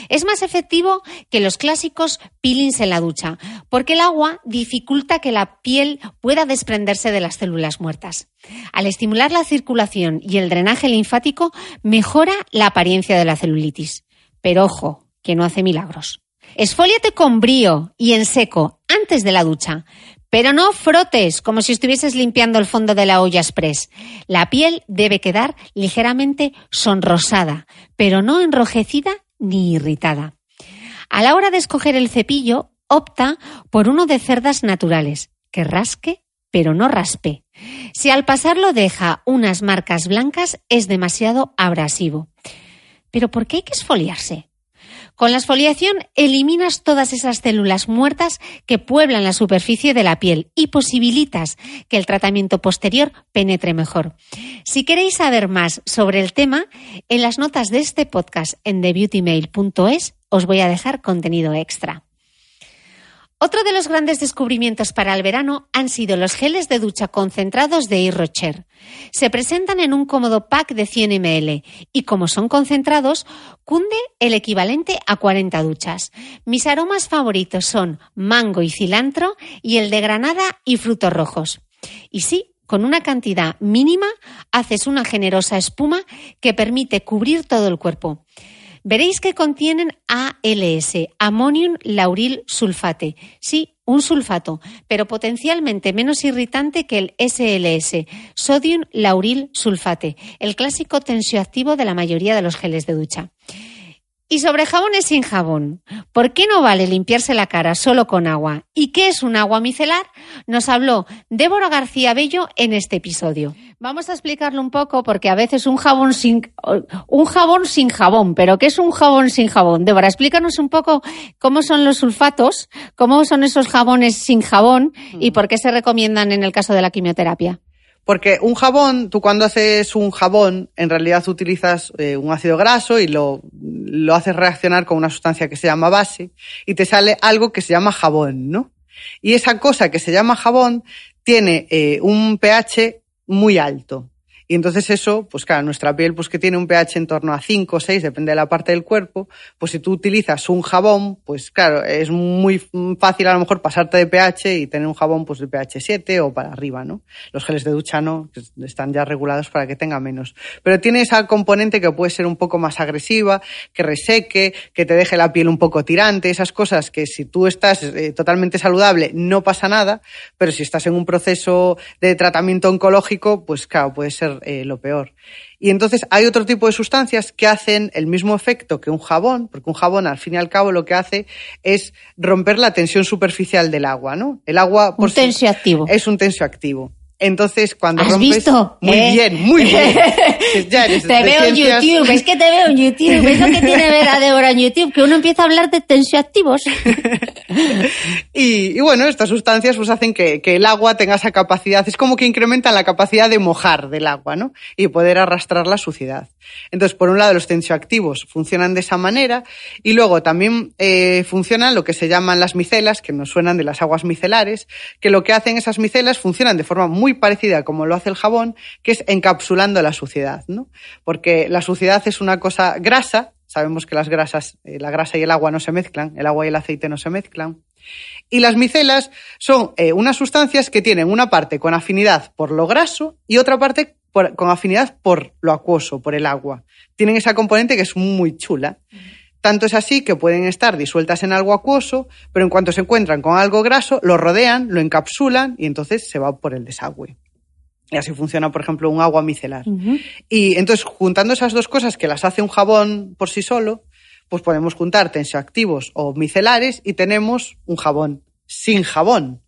S1: Es más efectivo que los clásicos peelings en la ducha, porque el agua dificulta que la piel pueda desprenderse de las células muertas. Al estimular la circulación y el drenaje linfático, mejora la apariencia de la celulitis. Pero ojo, que no hace milagros. Esfóliate con brío y en seco antes de la ducha, pero no frotes como si estuvieses limpiando el fondo de la olla express. La piel debe quedar ligeramente sonrosada, pero no enrojecida ni irritada. A la hora de escoger el cepillo, opta por uno de cerdas naturales, que rasque pero no raspe. Si al pasarlo deja unas marcas blancas, es demasiado abrasivo. Pero ¿por qué hay que esfoliarse? Con la esfoliación eliminas todas esas células muertas que pueblan la superficie de la piel y posibilitas que el tratamiento posterior penetre mejor. Si queréis saber más sobre el tema, en las notas de este podcast en thebeautymail.es os voy a dejar contenido extra. Otro de los grandes descubrimientos para el verano han sido los geles de ducha concentrados de Rocher. Se presentan en un cómodo pack de 100 ml y como son concentrados, cunde el equivalente a 40 duchas. Mis aromas favoritos son mango y cilantro y el de granada y frutos rojos. Y sí, con una cantidad mínima haces una generosa espuma que permite cubrir todo el cuerpo. Veréis que contienen ALS, Ammonium Lauril Sulfate. Sí, un sulfato, pero potencialmente menos irritante que el SLS, Sodium Lauril Sulfate, el clásico tensioactivo de la mayoría de los geles de ducha. Y sobre jabones sin jabón. ¿Por qué no vale limpiarse la cara solo con agua? ¿Y qué es un agua micelar? Nos habló Débora García Bello en este episodio. Vamos a explicarlo un poco porque a veces un jabón sin un jabón sin jabón, pero ¿qué es un jabón sin jabón? Débora, explícanos un poco cómo son los sulfatos, cómo son esos jabones sin jabón y por qué se recomiendan en el caso de la quimioterapia.
S2: Porque un jabón, tú cuando haces un jabón, en realidad utilizas eh, un ácido graso y lo, lo haces reaccionar con una sustancia que se llama base y te sale algo que se llama jabón, ¿no? Y esa cosa que se llama jabón tiene eh, un pH muy alto. Y entonces eso, pues claro, nuestra piel, pues que tiene un pH en torno a 5 o 6, depende de la parte del cuerpo, pues si tú utilizas un jabón, pues claro, es muy fácil a lo mejor pasarte de pH y tener un jabón pues de pH 7 o para arriba, ¿no? Los geles de ducha no, están ya regulados para que tenga menos. Pero tiene esa componente que puede ser un poco más agresiva, que reseque, que te deje la piel un poco tirante, esas cosas que si tú estás eh, totalmente saludable no pasa nada, pero si estás en un proceso de tratamiento oncológico, pues claro, puede ser eh, lo peor. Y entonces hay otro tipo de sustancias que hacen el mismo efecto que un jabón, porque un jabón al fin y al cabo lo que hace es romper la tensión superficial del agua, ¿no? El agua
S1: por un tensioactivo.
S2: es un tensioactivo. Entonces, cuando
S1: ¿Has
S2: rompes.
S1: visto?
S2: Muy
S1: ¿Eh?
S2: bien, muy <laughs> bien. Ya
S1: te veo en. YouTube, es que te veo en YouTube. Es lo que tiene ver a Débora en YouTube, que uno empieza a hablar de tensioactivos. <laughs>
S2: Y, y bueno, estas sustancias pues hacen que, que el agua tenga esa capacidad, es como que incrementan la capacidad de mojar del agua, ¿no? Y poder arrastrar la suciedad. Entonces, por un lado, los tensioactivos funcionan de esa manera y luego también eh, funcionan lo que se llaman las micelas, que nos suenan de las aguas micelares, que lo que hacen esas micelas funcionan de forma muy parecida como lo hace el jabón, que es encapsulando la suciedad, ¿no? Porque la suciedad es una cosa grasa, sabemos que las grasas, eh, la grasa y el agua no se mezclan, el agua y el aceite no se mezclan. Y las micelas son eh, unas sustancias que tienen una parte con afinidad por lo graso y otra parte por- con afinidad por lo acuoso, por el agua. Tienen esa componente que es muy chula. Tanto es así que pueden estar disueltas en algo acuoso, pero en cuanto se encuentran con algo graso, lo rodean, lo encapsulan y entonces se va por el desagüe. Y así funciona, por ejemplo, un agua micelar. Y entonces, juntando esas dos cosas que las hace un jabón por sí solo, pues podemos juntar tensioactivos o micelares y tenemos un jabón sin jabón.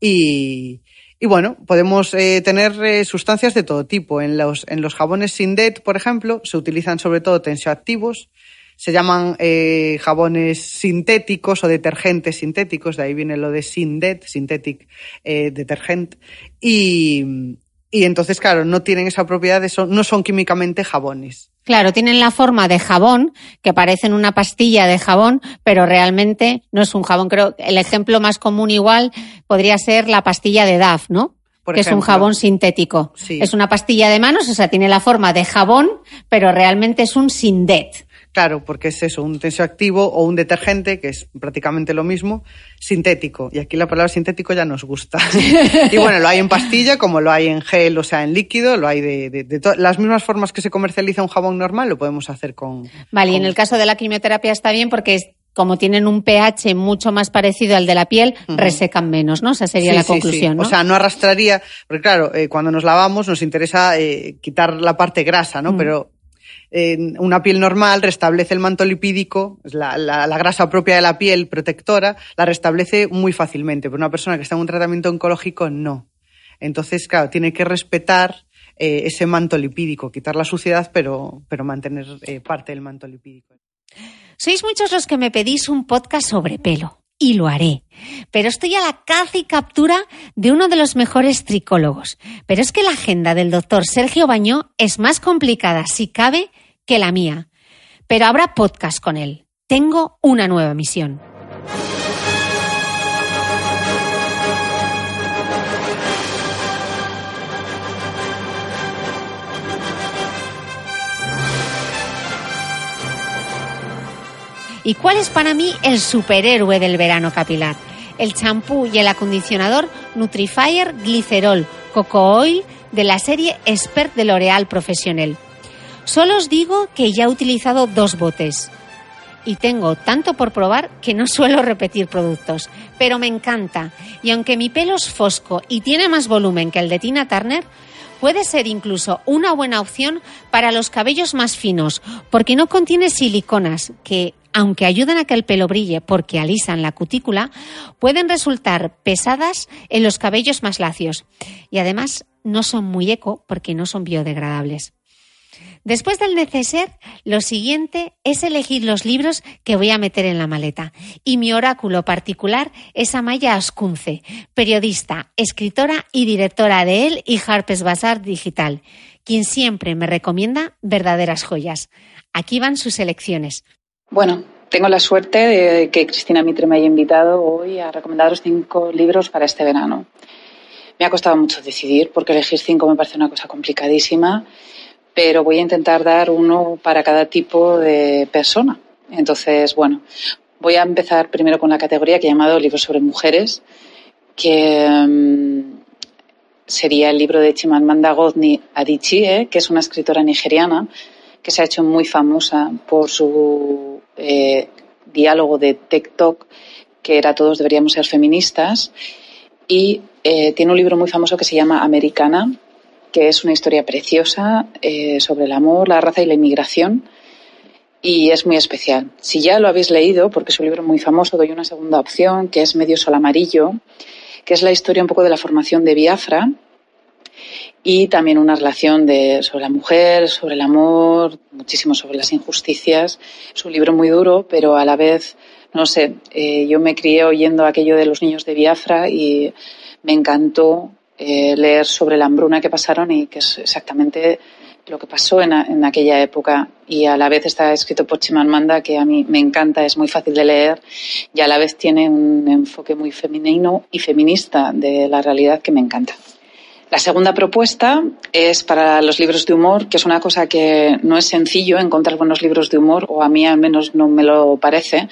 S2: Y, y bueno, podemos eh, tener eh, sustancias de todo tipo. En los, en los jabones Sindet, por ejemplo, se utilizan sobre todo tensioactivos. Se llaman eh, jabones sintéticos o detergentes sintéticos, de ahí viene lo de Sindet, Synthetic Detergent. Y, y entonces, claro, no tienen esa propiedad, de son, no son químicamente jabones.
S1: Claro, tienen la forma de jabón, que parecen una pastilla de jabón, pero realmente no es un jabón. Creo que el ejemplo más común igual podría ser la pastilla de DAF, ¿no? que es un jabón sintético. Es una pastilla de manos, o sea, tiene la forma de jabón, pero realmente es un Sindet.
S2: Claro, porque es eso, un tensioactivo o un detergente, que es prácticamente lo mismo, sintético. Y aquí la palabra sintético ya nos gusta. <laughs> y bueno, lo hay en pastilla, como lo hay en gel, o sea, en líquido, lo hay de, de, las mismas formas que se comercializa un jabón normal, lo podemos hacer con.
S1: Vale, y en el caso de la quimioterapia está bien porque es como tienen un pH mucho más parecido al de la piel, resecan menos, ¿no? Esa sería la conclusión, ¿no?
S2: O sea, no arrastraría, porque claro, eh, cuando nos lavamos nos interesa eh, quitar la parte grasa, ¿no? Mm. Pero una piel normal restablece el manto lipídico, la, la, grasa propia de la piel protectora, la restablece muy fácilmente, pero una persona que está en un tratamiento oncológico no. Entonces, claro, tiene que respetar eh, ese manto lipídico, quitar la suciedad, pero, pero mantener eh, parte del manto lipídico.
S1: Sois muchos los que me pedís un podcast sobre pelo. Y lo haré. Pero estoy a la caza y captura de uno de los mejores tricólogos. Pero es que la agenda del doctor Sergio Bañó es más complicada, si cabe, que la mía. Pero habrá podcast con él. Tengo una nueva misión. ¿Y cuál es para mí el superhéroe del verano capilar? El champú y el acondicionador Nutrifyer Glicerol Coco Oil de la serie Expert de L'Oréal Professionnel. Solo os digo que ya he utilizado dos botes y tengo tanto por probar que no <laughs> suelo repetir productos, pero me encanta. Y aunque mi pelo es fosco y tiene más volumen que el de Tina Turner, puede ser incluso una buena opción para los cabellos más finos, porque no contiene siliconas que, aunque ayudan a que el pelo brille porque alisan la cutícula, pueden resultar pesadas en los cabellos más lacios. Y además no son muy eco porque no son biodegradables. Después del neceser, lo siguiente es elegir los libros que voy a meter en la maleta. Y mi oráculo particular es Amaya Ascunce, periodista, escritora y directora de él y Harper's Bazaar Digital, quien siempre me recomienda verdaderas joyas. Aquí van sus elecciones.
S8: Bueno, tengo la suerte de que Cristina Mitre me haya invitado hoy a recomendaros cinco libros para este verano. Me ha costado mucho decidir porque elegir cinco me parece una cosa complicadísima pero voy a intentar dar uno para cada tipo de persona. Entonces, bueno, voy a empezar primero con la categoría que he llamado libros sobre mujeres, que mm, sería el libro de Chimamanda Ngozi Adichie, que es una escritora nigeriana que se ha hecho muy famosa por su eh, diálogo de TikTok, que era Todos deberíamos ser feministas, y eh, tiene un libro muy famoso que se llama Americana, que es una historia preciosa eh, sobre el amor, la raza y la inmigración. Y es muy especial. Si ya lo habéis leído, porque es un libro muy famoso, doy una segunda opción, que es Medio Sol Amarillo, que es la historia un poco de la formación de Biafra y también una relación de, sobre la mujer, sobre el amor, muchísimo sobre las injusticias. Es un libro muy duro, pero a la vez, no sé, eh, yo me crié oyendo aquello de los niños de Biafra y me encantó eh, leer sobre la hambruna que pasaron y que es exactamente lo que pasó en, aquella época y a la vez está escrito por Chimamanda que a mí me encanta, es muy fácil de leer y a la vez tiene un enfoque muy femenino y feminista de la realidad que me encanta. La segunda propuesta es para los libros de humor, que es una cosa que no es sencillo encontrar buenos libros de humor, o a mí al menos no me lo parece.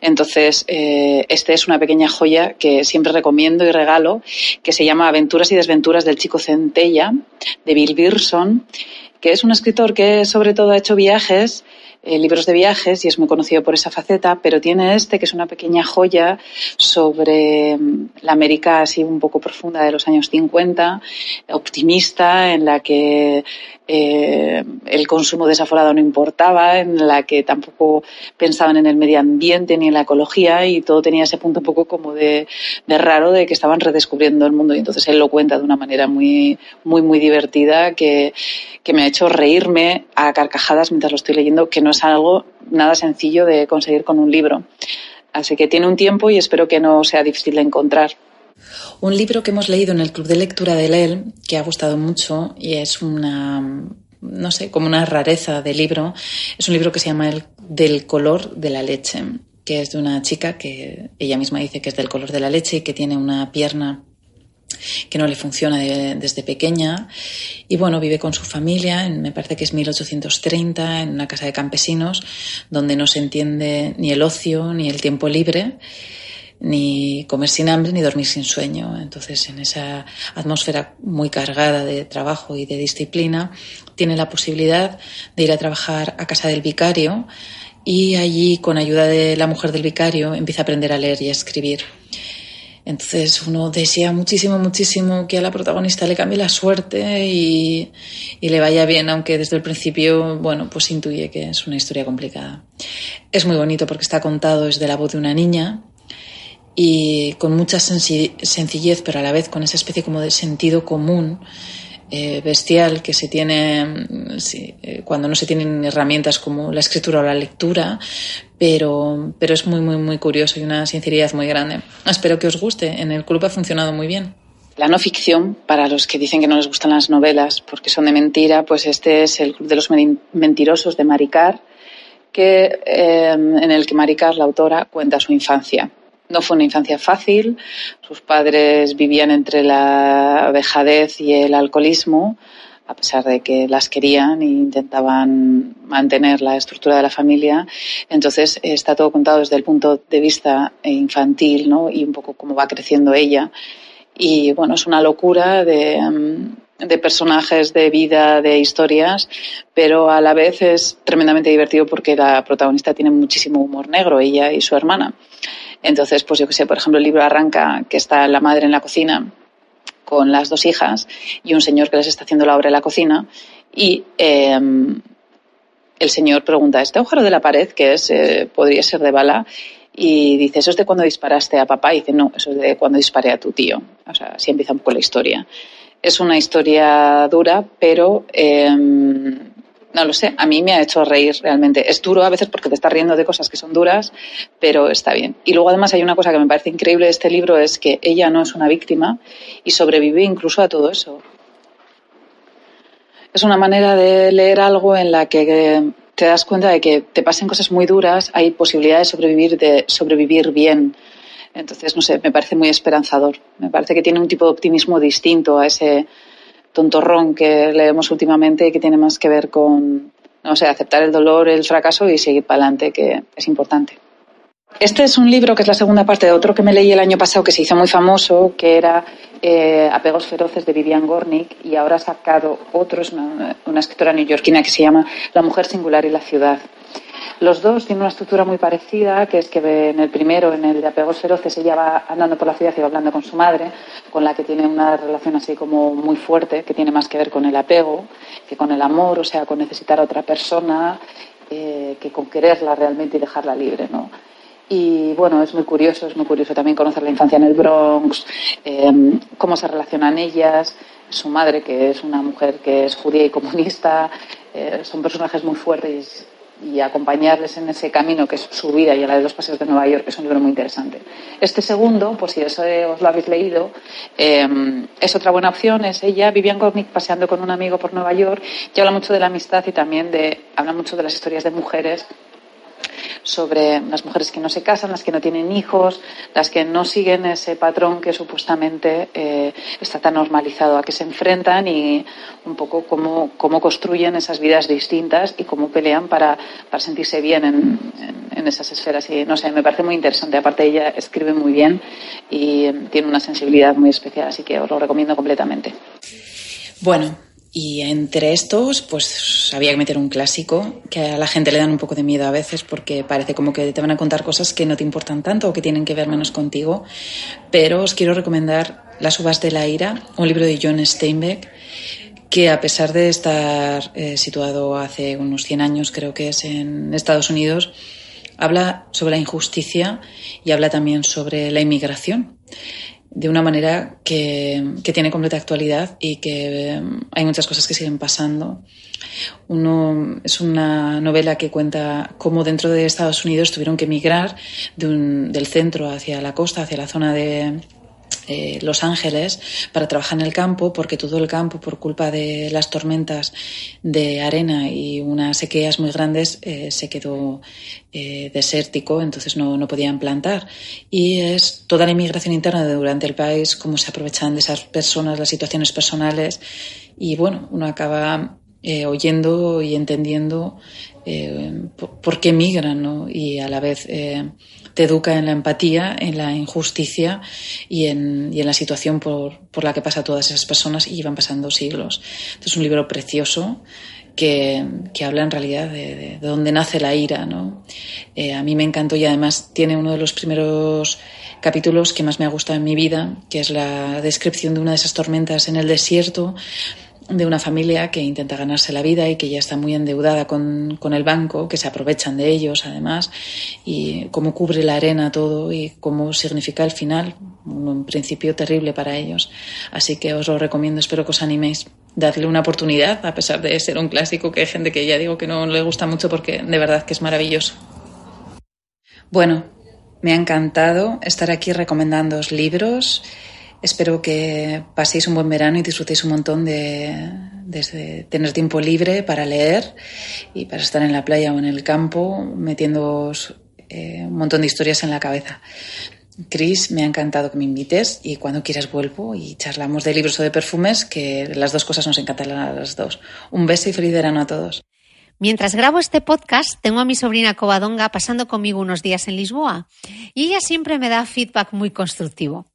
S8: Entonces, eh, este es una pequeña joya que siempre recomiendo y regalo, que se llama Aventuras y desventuras del chico centella, de Bill Birson, que es un escritor que sobre todo ha hecho viajes eh, libros de viajes y es muy conocido por esa faceta, pero tiene este que es una pequeña joya sobre mm, la América así un poco profunda de los años 50, optimista, en la que eh, el consumo desaforado no importaba, en la que tampoco pensaban en el medio ambiente ni en la ecología y todo tenía ese punto un poco como de, raro de que estaban redescubriendo el mundo y entonces él lo cuenta de una manera muy, muy, muy divertida que, que me ha hecho reírme a carcajadas mientras lo estoy leyendo, que no es algo nada sencillo de conseguir con un libro. Así que tiene un tiempo y espero que no sea difícil de encontrar. Un libro que hemos leído en el club de lectura de LEL, que ha gustado mucho y es una
S9: no sé, como una rareza de libro. Es un libro que se llama El del color de la leche, que es de una chica que ella misma dice que es del color de la leche y que tiene una pierna que no le funciona desde pequeña. Y bueno, vive con su familia, en, me parece que es 1830, en una casa de campesinos, donde no se entiende ni el ocio ni el tiempo libre ni comer sin hambre ni dormir sin sueño. Entonces, en esa atmósfera muy cargada de trabajo y de disciplina, tiene la posibilidad de ir a trabajar a casa del vicario y allí, con ayuda de la mujer del vicario, empieza a aprender a leer y a escribir. Entonces uno desea muchísimo, muchísimo que a la protagonista le cambie la suerte y, y, le vaya bien, aunque desde el principio, bueno, pues intuye que es una historia complicada. Es muy bonito porque está contado desde la voz de una niña y con mucha sencillez, pero a la vez con esa especie como de sentido común eh, bestial que se tiene mm, eh, cuando no se tienen herramientas como la escritura o la lectura, pero, pero es muy, muy, muy curioso y una sinceridad muy grande. Espero que os guste. En el club ha funcionado muy bien.
S8: La no ficción, para los que dicen que no les gustan las novelas porque son de mentira, pues este es el Club de los Mentirosos de Maricar, que, eh, en el que Maricar, la autora, cuenta su infancia no fue una infancia fácil. Sus padres vivían entre la dejadez y el alcoholismo, a pesar de que las querían e intentaban mantener la estructura de la familia. Entonces está todo contado desde el punto de vista infantil ¿no? y un poco cómo va creciendo ella. Y bueno, es una locura de, mm, de personajes, de vida, de historias, pero a la vez es tremendamente divertido porque la protagonista tiene muchísimo humor negro, ella y su hermana. Entonces, pues yo que sé, por ejemplo, el libro arranca que está la madre en la cocina con las dos hijas y un señor que les está haciendo la obra en la cocina y em, el señor pregunta, ¿este agujero de la pared que es, eh, podría ser de bala? Y dice, ¿eso es de cuando disparaste a papá? Y dice, no, eso es de cuando disparé a tu tío. O sea, así empieza un poco la historia. Es una historia dura, pero em, no lo sé, a mí me ha hecho reír realmente. Es duro a veces porque te estás riendo de cosas que son duras, pero está bien. Y luego además hay una cosa que me parece increíble de este libro, es que ella no es una víctima y sobrevive incluso a todo eso. Es una manera de leer algo en la que te das cuenta de que te pasen cosas muy duras, hay posibilidad de sobrevivir, de sobrevivir bien. Entonces, no sé, me parece muy esperanzador. Me parece que tiene un tipo de optimismo distinto a ese tontorrón que leemos últimamente y que tiene más que ver con, no sé, aceptar el dolor, el fracaso y seguir para adelante, que es importante. Este es un libro que es la segunda parte de otro que me leí el año pasado que se hizo muy famoso, que era eh, Apegos feroces de Vivian Gornick y ahora ha sacado otro, es una, una escritora neoyorquina que se llama La mujer singular y la ciudad. Los dos tienen una estructura muy parecida, que es que en el primero, en el de apegos feroces, ella va andando por la ciudad y va hablando con su madre, con la que tiene una relación así como muy fuerte, que tiene más que ver con el apego que con el amor, o sea, con necesitar a otra persona, eh, que con quererla realmente y dejarla libre, ¿no? Y bueno, es muy curioso, es muy curioso también conocer la infancia en el Bronx, em, cómo se relacionan ellas, su madre, que es una mujer que es judía y comunista, eh, son personajes muy fuertes y acompañarles en ese camino que es su vida y a la de los paseos de Nueva York, que es un libro muy interesante. Este segundo, pues si eso os lo habéis leído, eh, es otra buena opción, es ella, Vivian Gornick, paseando con un amigo por Nueva York, y habla mucho de la amistad y también de, habla mucho de las historias de mujeres sobre las mujeres que no se casan, las que no tienen hijos, las que no siguen ese patrón que supuestamente eh, está tan normalizado, a que se enfrentan y un poco cómo, cómo construyen esas vidas distintas y cómo pelean para, para sentirse bien en, en, esas esferas. Y no sé, me parece muy interesante. Aparte, ella escribe muy bien y tiene una sensibilidad muy especial, así que os lo recomiendo completamente.
S9: Bueno, y entre estos, pues había que meter un clásico que a la gente le dan un poco de miedo a veces porque parece como que te van a contar cosas que no te importan tanto o que tienen que ver menos contigo. Pero os quiero recomendar Las uvas de la ira, un libro de John Steinbeck que a pesar de estar eh, situado hace unos 100 años, creo que es en Estados Unidos, habla sobre la injusticia y habla también sobre la inmigración de una manera que, que, tiene completa actualidad y que eh, hay muchas cosas que siguen pasando. Uno, es una novela que cuenta cómo dentro de Estados Unidos tuvieron que emigrar de un, del centro hacia la costa, hacia la zona de, eh, Los Ángeles para trabajar en el campo porque todo el campo por culpa de las tormentas de arena y unas sequías muy grandes eh, se quedó eh, desértico entonces no, no, podían plantar. Y es toda la inmigración interna durante el país cómo se aprovechan de esas personas las situaciones personales. Y bueno uno acaba oyendo y entendiendo por, qué migran ¿no? y a la vez te educa en la empatía, en la injusticia y en, la situación por, la que pasa todas esas personas y llevan pasando siglos. es un libro precioso que, habla en realidad de, dónde nace la ira. ¿no? Eh, a mí me encantó y además tiene uno de los primeros capítulos que más me ha gustado en mi vida, que es la descripción de una de esas tormentas en el desierto, de una familia que intenta ganarse la vida y que ya está muy endeudada con, con, el banco, que se aprovechan de ellos además, y cómo cubre la arena todo y cómo significa el final, un principio terrible para ellos. Así que os lo recomiendo, espero que os animéis. Dadle una oportunidad, a pesar de ser un clásico que hay gente que ya digo que no le gusta mucho porque de verdad que es maravilloso. Bueno, me ha encantado estar aquí recomendándoos libros Espero que paséis un buen verano y disfrutéis un montón de, tener tiempo libre para leer y para estar en la playa o en el campo metiendo eh, un montón de historias en la cabeza. Chris, me ha encantado que me invites y cuando quieras vuelvo y charlamos de libros o de perfumes, que las dos cosas nos encantan a las dos. Un beso y feliz verano a todos.
S1: Mientras grabo este podcast, tengo a mi sobrina Covadonga pasando conmigo unos días en Lisboa y ella siempre me da feedback muy constructivo.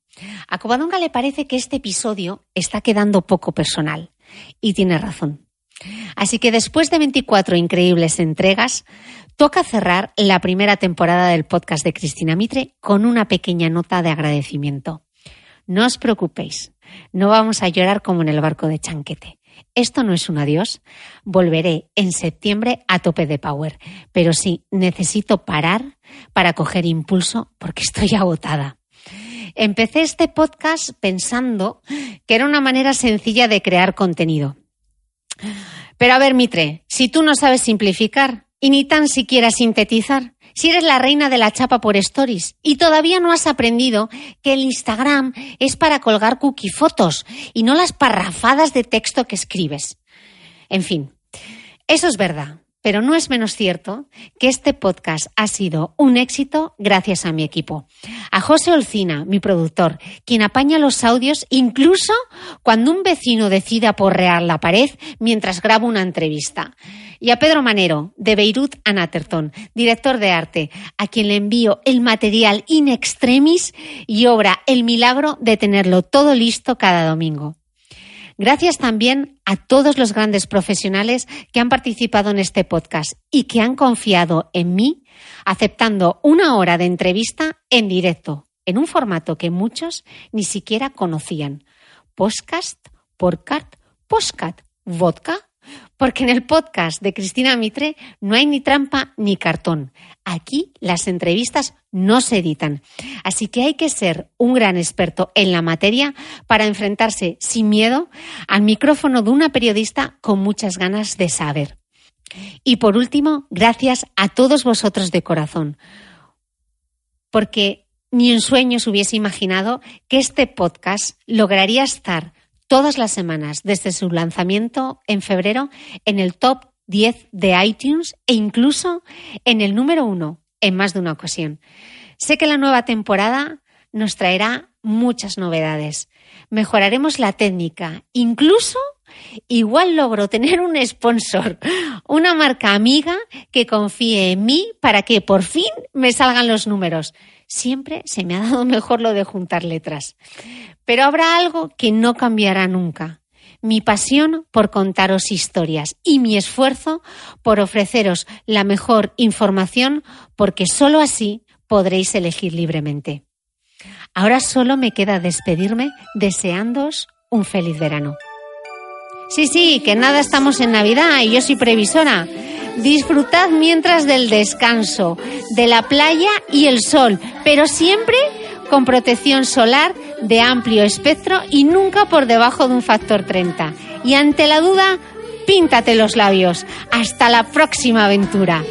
S1: A Covadonga le parece que este episodio está quedando poco personal. Y tiene razón. Así que después de 24 increíbles entregas, toca cerrar la primera temporada del podcast de Cristina Mitre con una pequeña nota de agradecimiento. No os preocupéis, no vamos a llorar como en el barco de Chanquete. Esto no es un adiós. Volveré en septiembre a tope de power, pero sí necesito parar para coger impulso porque estoy agotada. Empecé este podcast pensando que era una manera sencilla de crear contenido. Pero a ver, Mitre, si tú no sabes simplificar y ni tan siquiera sintetizar, si eres la reina de la chapa por stories y todavía no has aprendido que el Instagram es para colgar cookie fotos y no las parrafadas de texto que escribes. En fin, eso es verdad. Pero no es menos cierto que este podcast ha sido un éxito gracias a mi equipo. A José Olcina, mi productor, quien apaña los audios incluso cuando un vecino decide aporrear la pared mientras grabo una entrevista. Y a Pedro Manero, de Beirut a Natterton, director de arte, a quien le envío el material in extremis y obra el milagro de tenerlo todo listo cada domingo. Gracias también a todos los grandes profesionales que han participado en este podcast y que han confiado en mí aceptando una hora de entrevista en directo, en un formato que muchos ni siquiera conocían. Podcast, podcast, postcat, vodka, porque en el podcast de Cristina Mitre no hay ni trampa ni cartón. Aquí las entrevistas no se editan. Así que hay que ser un gran experto en la materia para enfrentarse sin miedo al micrófono de una periodista con muchas ganas de saber. Y por último, gracias a todos vosotros de corazón, porque ni en sueños hubiese imaginado que este podcast lograría estar todas las semanas desde su lanzamiento en febrero en el top 10 de iTunes e incluso en el número uno en más de una ocasión. Sé que la nueva temporada nos traerá muchas novedades. Mejoraremos la técnica, incluso igual logro tener un sponsor, una marca amiga que confíe en mí para que por fin me salgan los números. Siempre se me ha dado <laughs> mejor lo de juntar letras. Pero habrá algo que no cambiará nunca. Mi pasión por contaros historias y mi esfuerzo por ofreceros la mejor información porque sólo así podréis elegir libremente. Ahora solo me queda despedirme deseándoos un feliz verano. Sí, sí, que nada estamos en Navidad y yo soy previsora. Disfrutad mientras del descanso, de la playa y el sol, pero siempre con protección solar de amplio espectro y nunca por debajo de un factor 30. Y ante la duda, píntate los labios. Hasta la próxima aventura.